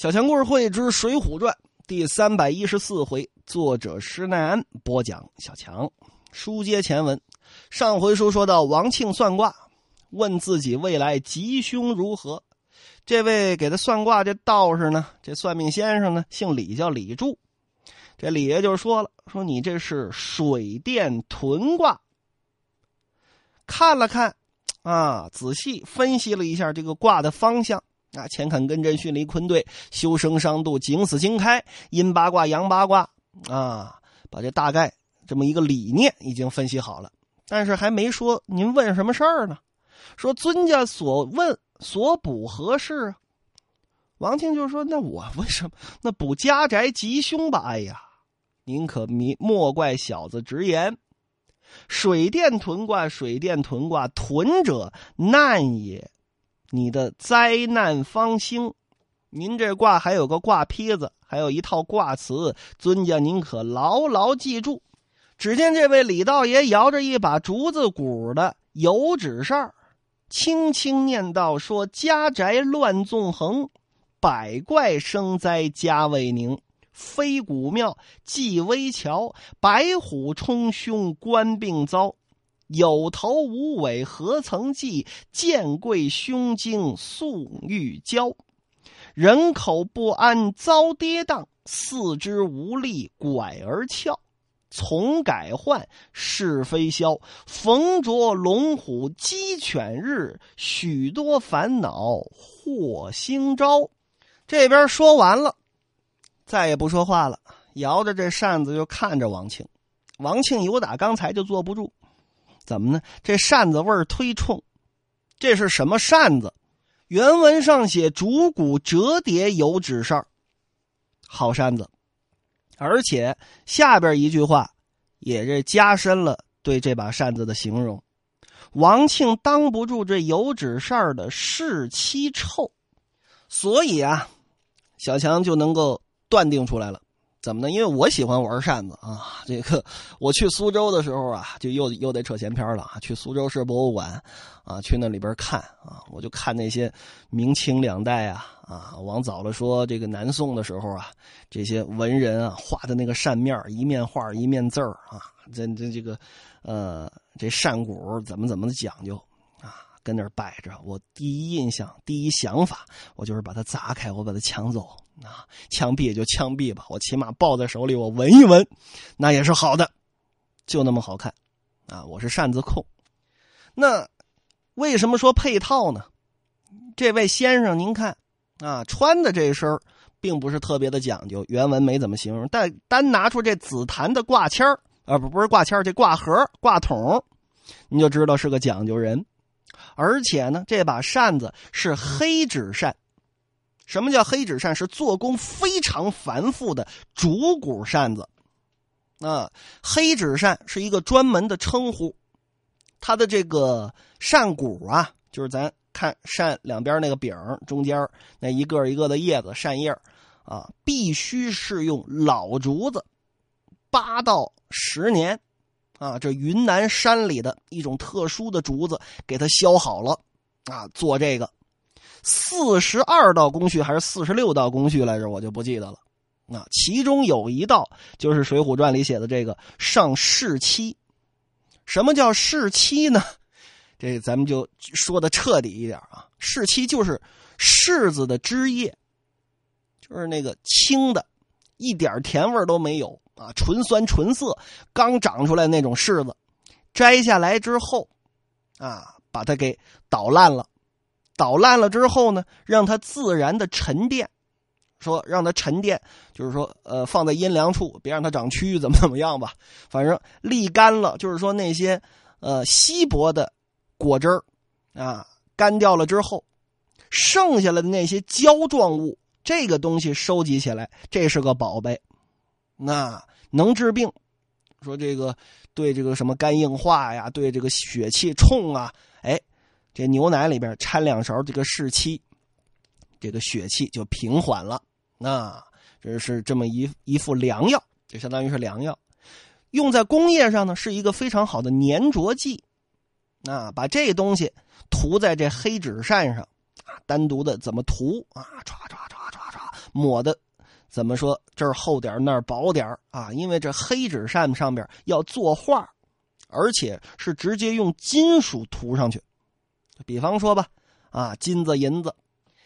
小强故事会之《水浒传》第三百一十四回，作者施耐庵播讲。小强书接前文，上回书说到王庆算卦，问自己未来吉凶如何。这位给他算卦这道士呢，这算命先生呢，姓李，叫李柱。这李爷就说了：“说你这是水电屯卦。”看了看，啊，仔细分析了一下这个卦的方向。啊，乾坎艮震巽离坤兑，修生伤度，景死金开，阴八卦阳八卦啊，把这大概这么一个理念已经分析好了，但是还没说您问什么事儿呢？说尊家所问所补何事啊？王庆就说：“那我为什么那补家宅吉凶吧？哎呀，您可迷莫怪小子直言，水电屯卦，水电屯卦，屯者难也。”你的灾难方兴，您这卦还有个卦坯子，还有一套卦词，尊家您可牢牢记住。只见这位李道爷摇着一把竹子鼓的油纸扇轻轻念道：“说家宅乱纵横，百怪生灾家未宁，飞古庙祭危桥，白虎冲凶官病遭。”有头无尾何曾记？见贵胸襟素玉娇。人口不安遭跌宕，四肢无力拐而翘。从改换是非消，逢着龙虎鸡犬日，许多烦恼祸星招。这边说完了，再也不说话了，摇着这扇子就看着王庆。王庆有打刚才就坐不住。怎么呢？这扇子味儿忒冲，这是什么扇子？原文上写竹骨折叠油纸扇好扇子。而且下边一句话也这加深了对这把扇子的形容。王庆当不住这油纸扇的湿气臭，所以啊，小强就能够断定出来了。怎么呢？因为我喜欢玩扇子啊。这个我去苏州的时候啊，就又又得扯闲篇了啊。去苏州市博物馆啊，去那里边看啊，我就看那些明清两代啊啊，往早了说这个南宋的时候啊，这些文人啊画的那个扇面一面画一面字儿啊，这这这个呃这扇骨怎么怎么讲究，跟那儿摆着。我第一印象、第一想法，我就是把它砸开，我把它抢走。啊，枪毙也就枪毙吧，我起码抱在手里，我闻一闻，那也是好的，就那么好看，啊，我是扇子控。那为什么说配套呢？这位先生，您看啊，穿的这身并不是特别的讲究，原文没怎么形容，但单拿出这紫檀的挂签啊，不不是挂签这挂盒、挂筒，你就知道是个讲究人。而且呢，这把扇子是黑纸扇。什么叫黑纸扇？是做工非常繁复的竹骨扇子，啊，黑纸扇是一个专门的称呼，它的这个扇骨啊，就是咱看扇两边那个柄中间那一个一个的叶子扇叶啊，必须是用老竹子，八到十年，啊，这云南山里的一种特殊的竹子给它削好了，啊，做这个。四十二道工序还是四十六道工序来着？我就不记得了。啊，其中有一道就是《水浒传》里写的这个上柿漆。什么叫柿漆呢？这咱们就说的彻底一点啊。柿漆就是柿子的汁液，就是那个青的，一点甜味都没有啊，纯酸纯涩，刚长出来那种柿子，摘下来之后，啊，把它给捣烂了。捣烂了之后呢，让它自然的沉淀，说让它沉淀，就是说，呃，放在阴凉处，别让它长蛆，怎么怎么样吧。反正沥干了，就是说那些，呃，稀薄的果汁儿，啊，干掉了之后，剩下来的那些胶状物，这个东西收集起来，这是个宝贝，那能治病，说这个对这个什么肝硬化呀，对这个血气冲啊，哎。这牛奶里边掺两勺这个柿漆，这个血气就平缓了。那这是这么一一副良药，就相当于是良药，用在工业上呢是一个非常好的粘着剂。啊，把这东西涂在这黑纸扇上啊，单独的怎么涂啊？唰唰唰唰唰，抹的怎么说这儿厚点那儿薄点啊？因为这黑纸扇上边要作画，而且是直接用金属涂上去。比方说吧，啊，金子、银子，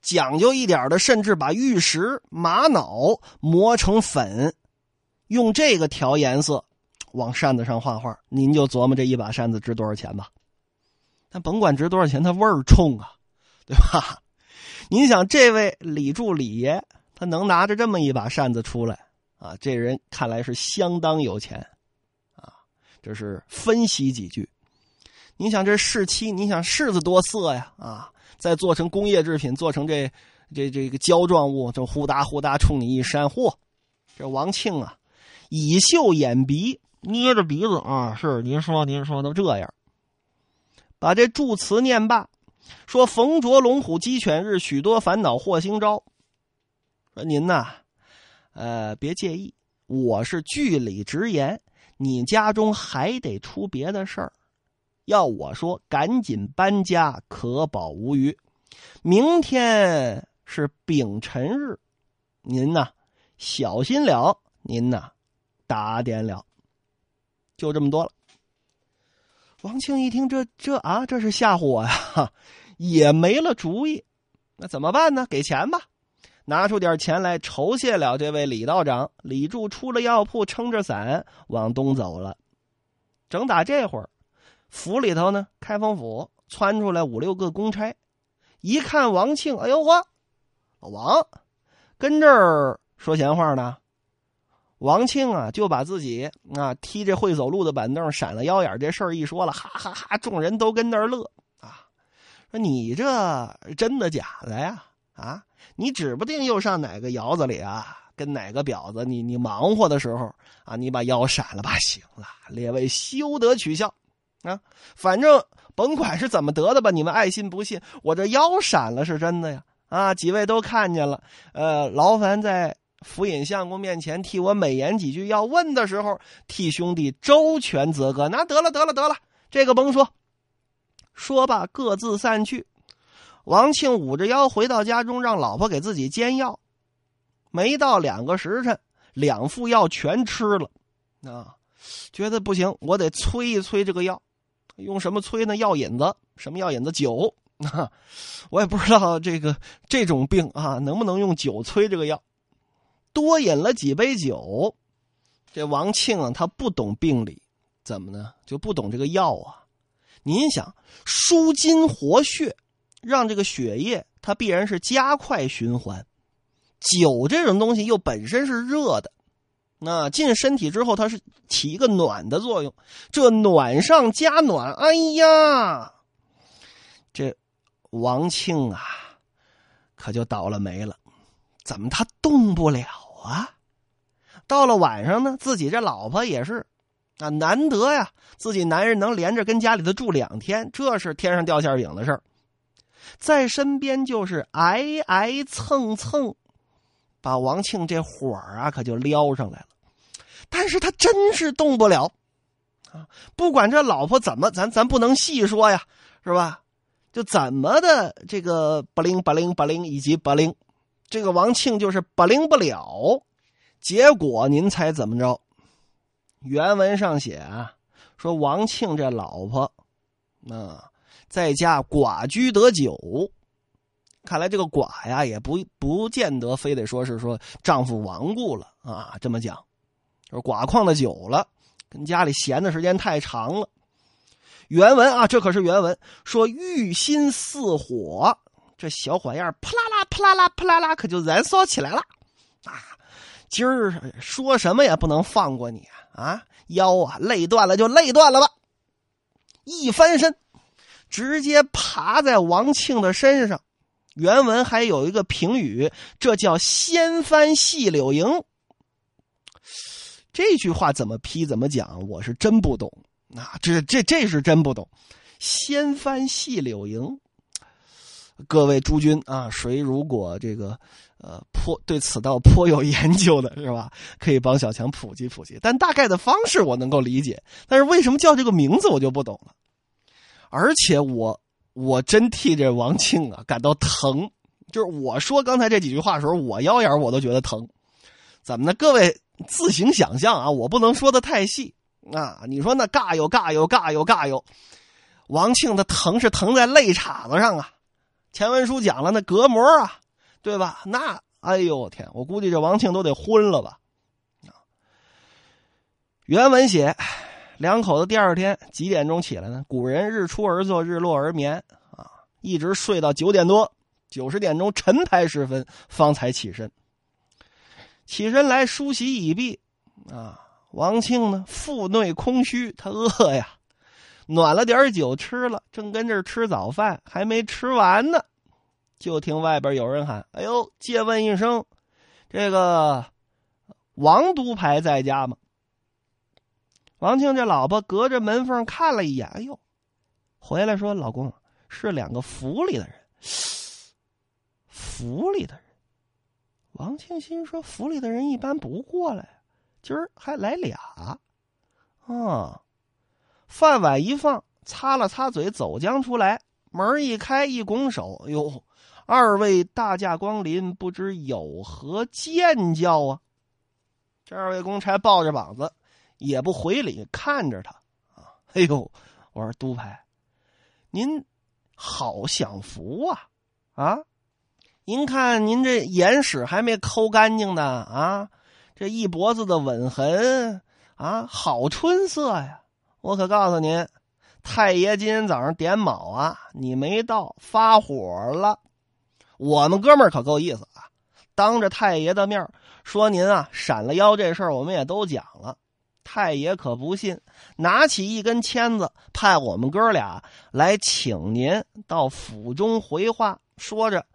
讲究一点的，甚至把玉石、玛瑙磨成粉，用这个调颜色，往扇子上画画。您就琢磨这一把扇子值多少钱吧。但甭管值多少钱，它味儿冲啊，对吧？您想，这位李柱李爷，他能拿着这么一把扇子出来啊？这人看来是相当有钱啊。这是分析几句。你想这柿漆，你想柿子多色呀啊！再做成工业制品，做成这这这个胶状物，就呼哒呼哒冲你一扇，嚯！这王庆啊，以袖掩鼻，捏着鼻子啊，是您说您说都这样，把这祝词念罢，说：“逢着龙虎鸡犬日，许多烦恼祸星招。”说您呐，呃，别介意，我是据理直言，你家中还得出别的事儿。要我说，赶紧搬家，可保无虞。明天是丙辰日，您呐小心了，您呐打点了，就这么多了。王庆一听，这这啊，这是吓唬我呀，也没了主意。那怎么办呢？给钱吧，拿出点钱来酬谢了这位李道长。李柱出了药铺，撑着伞往东走了。正打这会儿。府里头呢，开封府窜出来五六个公差，一看王庆，哎呦我，老王跟这儿说闲话呢。王庆啊，就把自己啊踢这会走路的板凳闪了腰眼这事儿一说了，哈哈哈，众人都跟那儿乐啊，说你这真的假的呀？啊，你指不定又上哪个窑子里啊，跟哪个婊子你你忙活的时候啊，你把腰闪了吧？行了，列位休得取笑。啊，反正甭管是怎么得的吧，你们爱信不信，我这腰闪了是真的呀！啊，几位都看见了，呃，劳烦在府尹相公面前替我美言几句，要问的时候替兄弟周全则个。那得了，得了，得了，这个甭说。说罢，各自散去。王庆捂着腰回到家中，让老婆给自己煎药。没到两个时辰，两副药全吃了。啊，觉得不行，我得催一催这个药。用什么催呢？药引子，什么药引子？酒啊！我也不知道这个这种病啊，能不能用酒催这个药？多饮了几杯酒，这王庆啊，他不懂病理，怎么呢？就不懂这个药啊？您想舒筋活血，让这个血液它必然是加快循环。酒这种东西又本身是热的。那进身体之后，它是起一个暖的作用，这暖上加暖，哎呀，这王庆啊，可就倒了霉了。怎么他动不了啊？到了晚上呢，自己这老婆也是啊，难得呀，自己男人能连着跟家里头住两天，这是天上掉馅饼的事儿，在身边就是挨挨蹭蹭。把王庆这火啊，可就撩上来了，但是他真是动不了，啊，不管这老婆怎么，咱咱不能细说呀，是吧？就怎么的这个不灵不灵不灵以及不灵，这个王庆就是不灵不了。结果您猜怎么着？原文上写啊，说王庆这老婆，啊，在家寡居得久。看来这个寡呀，也不不见得非得说是说丈夫亡故了啊。这么讲，就是寡旷的久了，跟家里闲的时间太长了。原文啊，这可是原文，说欲心似火，这小火焰扑啦啦、扑啦啦、扑啦啦，可就燃烧起来了啊！今儿说什么也不能放过你！啊，腰啊，累断了就累断了吧！一翻身，直接爬在王庆的身上。原文还有一个评语，这叫“掀翻细柳营”。这句话怎么批怎么讲，我是真不懂。啊，这这这是真不懂，“掀翻细柳营”。各位诸君啊，谁如果这个呃颇对此道颇有研究的，是吧？可以帮小强普及普及。但大概的方式我能够理解，但是为什么叫这个名字我就不懂了。而且我。我真替这王庆啊感到疼就是我说刚才这几句话的时候，我腰眼我都觉得疼。怎么呢？各位自行想象啊，我不能说的太细啊。你说那尬哟尬哟尬哟尬哟，王庆的疼是疼在肋叉子上啊。前文书讲了那隔膜啊，对吧？那哎呦我天，我估计这王庆都得昏了吧。原文写，两口子第二天几点钟起来呢？古人日出而作，日落而眠啊，一直睡到九点多、九十点钟晨牌时分方才起身。起身来梳洗已毕，啊，王庆呢腹内空虚，他饿呀，暖了点酒吃了，正跟这吃早饭，还没吃完呢，就听外边有人喊：“哎呦！”借问一声，这个王都牌在家吗？王庆这老婆隔着门缝看了一眼，哎呦，回来说：“老公，是两个府里的人。”府里的人，王庆心说：“府里的人一般不过来，今儿还来俩。”啊，饭碗一放，擦了擦嘴，走将出来，门一开，一拱手：“哟，二位大驾光临，不知有何见教啊？”这二位公差抱着膀子。也不回礼，看着他啊！哎呦，我说督牌，您好享福啊！啊，您看您这眼屎还没抠干净呢啊！这一脖子的吻痕啊，好春色呀！我可告诉您，太爷今天早上点卯啊，你没到，发火了。我们哥们儿可够意思啊！当着太爷的面说您啊闪了腰这事儿，我们也都讲了。太爷可不信，拿起一根签子，派我们哥俩来请您到府中回话。说着，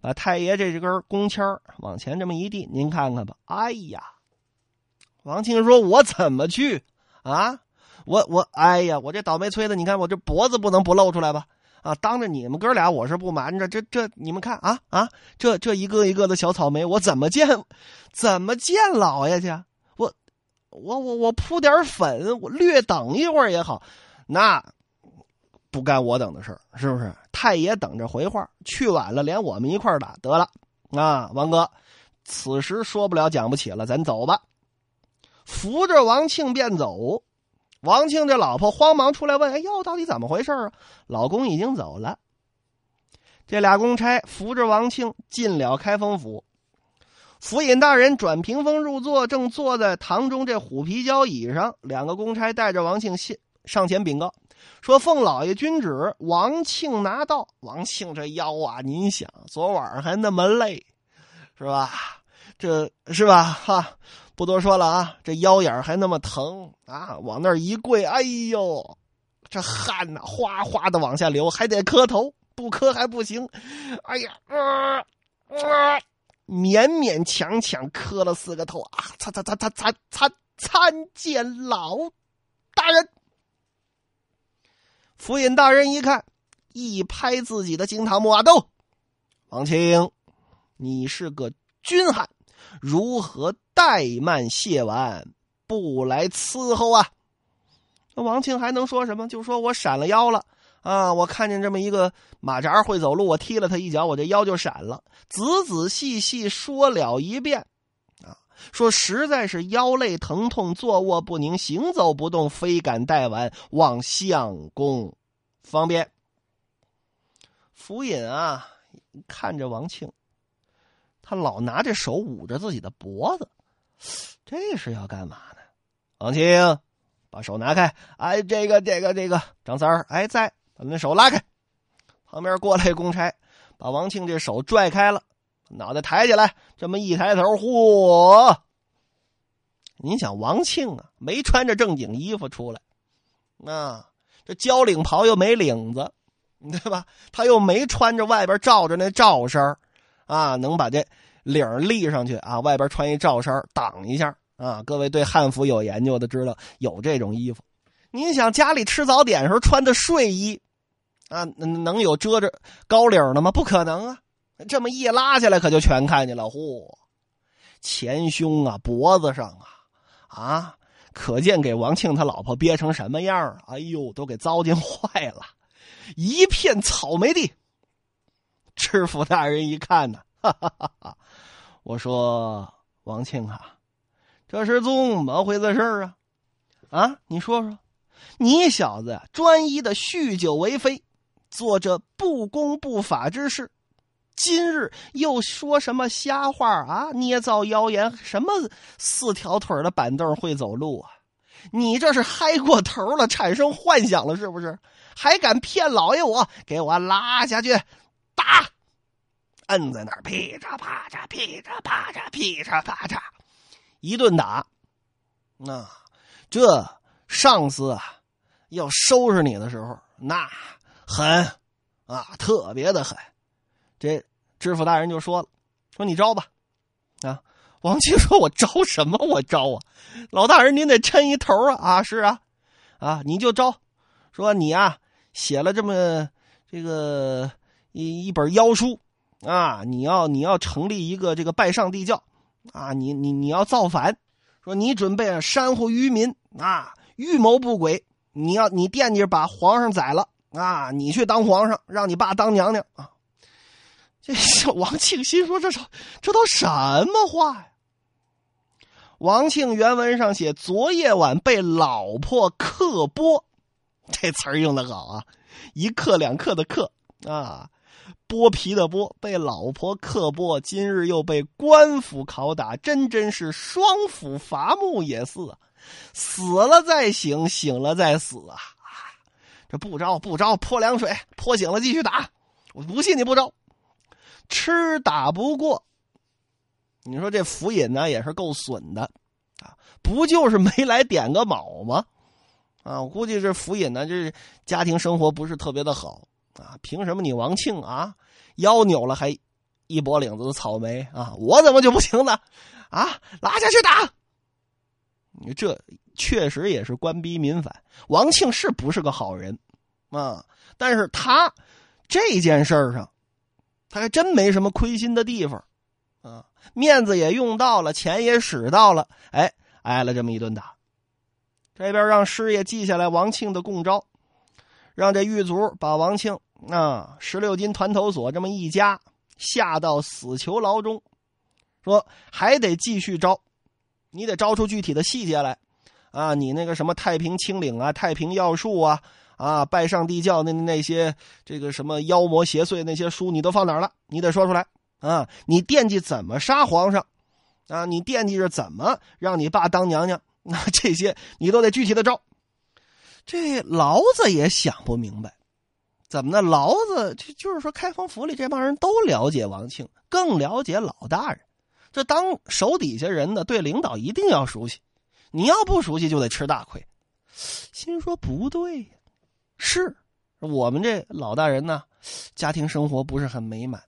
把太爷这根弓签往前这么一递，您看看吧。哎呀，王庆说：“我怎么去啊？我我哎呀，我这倒霉催的，你看我这脖子不能不露出来吧？啊，当着你们哥俩，我是不瞒着。这这，你们看啊啊，这这一个一个的小草莓，我怎么见，怎么见老爷去？”我我我铺点粉，我略等一会儿也好，那不干我等的事儿，是不是？太爷等着回话，去晚了连我们一块儿打得了啊！王哥，此时说不了讲不起了，咱走吧。扶着王庆便走，王庆这老婆慌忙出来问：“哎呦，到底怎么回事啊？”老公已经走了。这俩公差扶着王庆进了开封府。府尹大人转屏风入座，正坐在堂中这虎皮交椅上。两个公差带着王庆信上前禀告，说：“奉老爷君旨，王庆拿到。”王庆这腰啊，您想，昨晚上还那么累，是吧？这是吧？哈，不多说了啊，这腰眼还那么疼啊，往那儿一跪，哎呦，这汗呐哗哗的往下流，还得磕头，不磕还不行。哎呀，啊啊！勉勉强强磕了四个头啊！参参参参参参参见老大人。府尹大人一看，一拍自己的惊堂木啊！都：“王庆，你是个军汉，如何怠慢谢完，不来伺候啊？”那王庆还能说什么？就说我闪了腰了。啊！我看见这么一个马扎会走路，我踢了他一脚，我这腰就闪了。仔仔细细说了一遍，啊，说实在是腰累疼痛，坐卧不宁，行走不动，非敢怠晚，望相公方便。府尹啊，看着王庆，他老拿着手捂着自己的脖子，这是要干嘛呢？王庆，把手拿开！哎，这个，这个，这个，张三儿，哎，在。把那手拉开，旁边过来公差，把王庆这手拽开了，脑袋抬起来，这么一抬头，嚯！您想，王庆啊，没穿着正经衣服出来，啊，这交领袍又没领子，对吧？他又没穿着外边罩着那罩衫啊，能把这领立上去啊？外边穿一罩衫挡一下啊？各位对汉服有研究的知道，有这种衣服。您想家里吃早点时候穿的睡衣，啊，能有遮着高领的吗？不可能啊！这么一拉下来，可就全看见了。嚯，前胸啊，脖子上啊，啊，可见给王庆他老婆憋成什么样哎呦，都给糟践坏了，一片草莓地。知府大人一看呢，哈哈哈哈！我说王庆啊，这是怎么回事啊？啊，你说说，你小子专一的酗酒为非，做着不公不法之事，今日又说什么瞎话啊？捏造谣言，什么四条腿的板凳会走路啊？你这是嗨过头了，产生幻想了是不是？还敢骗老爷我？给我拉下去打！摁在那儿，噼嚓啪嚓，噼嚓啪嚓，噼嚓啪嚓，一顿打。那这上司啊，要收拾你的时候，那狠啊，特别的狠。这知府大人就说了：“说你招吧。”啊，王七说：“我招什么？我招啊！老大人您得抻一头啊！啊，是啊，啊，你就招。说你啊，写了这么这个一一本妖书。”啊！你要你要成立一个这个拜上帝教，啊！你你你要造反，说你准备煽惑愚民啊，预谋不轨。你要你惦记着把皇上宰了啊，你去当皇上，让你爸当娘娘啊！这王庆心说：“这这这都什么话呀？”王庆原文上写：“昨夜晚被老婆刻剥，这词儿用的好啊，一刻两刻的刻啊。”剥皮的剥被老婆刻剥，今日又被官府拷打，真真是双斧伐木也似啊！死了再醒，醒了再死啊！这不招不招，泼凉水，泼醒了继续打。我不信你不招，吃打不过。你说这府尹呢也是够损的啊！不就是没来点个卯吗？啊，我估计这府尹呢，这家庭生活不是特别的好。啊，凭什么你王庆啊腰扭了还一脖领子的草莓啊？我怎么就不行呢？啊，拉下去打！你这确实也是官逼民反。王庆是不是个好人啊？但是他这件事上，他还真没什么亏心的地方啊，面子也用到了，钱也使到了，哎，挨了这么一顿打。这边让师爷记下来王庆的供招。让这狱卒把王庆啊十六金团头锁这么一家下到死囚牢中，说还得继续招，你得招出具体的细节来啊！你那个什么太平清领啊、太平要术啊、啊拜上帝教那那些这个什么妖魔邪祟那些书，你都放哪儿了？你得说出来啊！你惦记怎么杀皇上啊？你惦记着怎么让你爸当娘娘？那这些你都得具体的招。这牢子也想不明白，怎么呢？牢子就就是说，开封府里这帮人都了解王庆，更了解老大人。这当手底下人的，对领导一定要熟悉。你要不熟悉，就得吃大亏。心说不对呀，是我们这老大人呢，家庭生活不是很美满，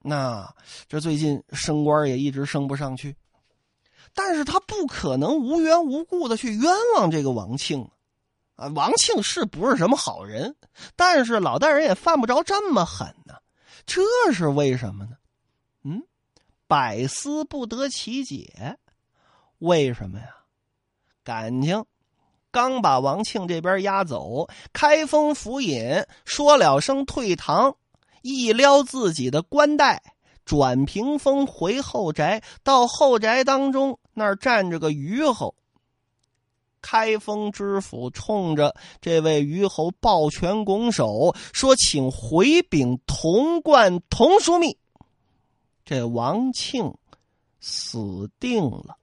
那这最近升官也一直升不上去。但是他不可能无缘无故的去冤枉这个王庆。啊，王庆是不是什么好人？但是老大人也犯不着这么狠呢，这是为什么呢？嗯，百思不得其解，为什么呀？感情刚把王庆这边押走，开封府尹说了声退堂，一撩自己的官带，转屏风回后宅，到后宅当中那儿站着个虞侯。开封知府冲着这位虞侯抱拳拱手说：“请回禀童贯、童枢密，这王庆死定了。”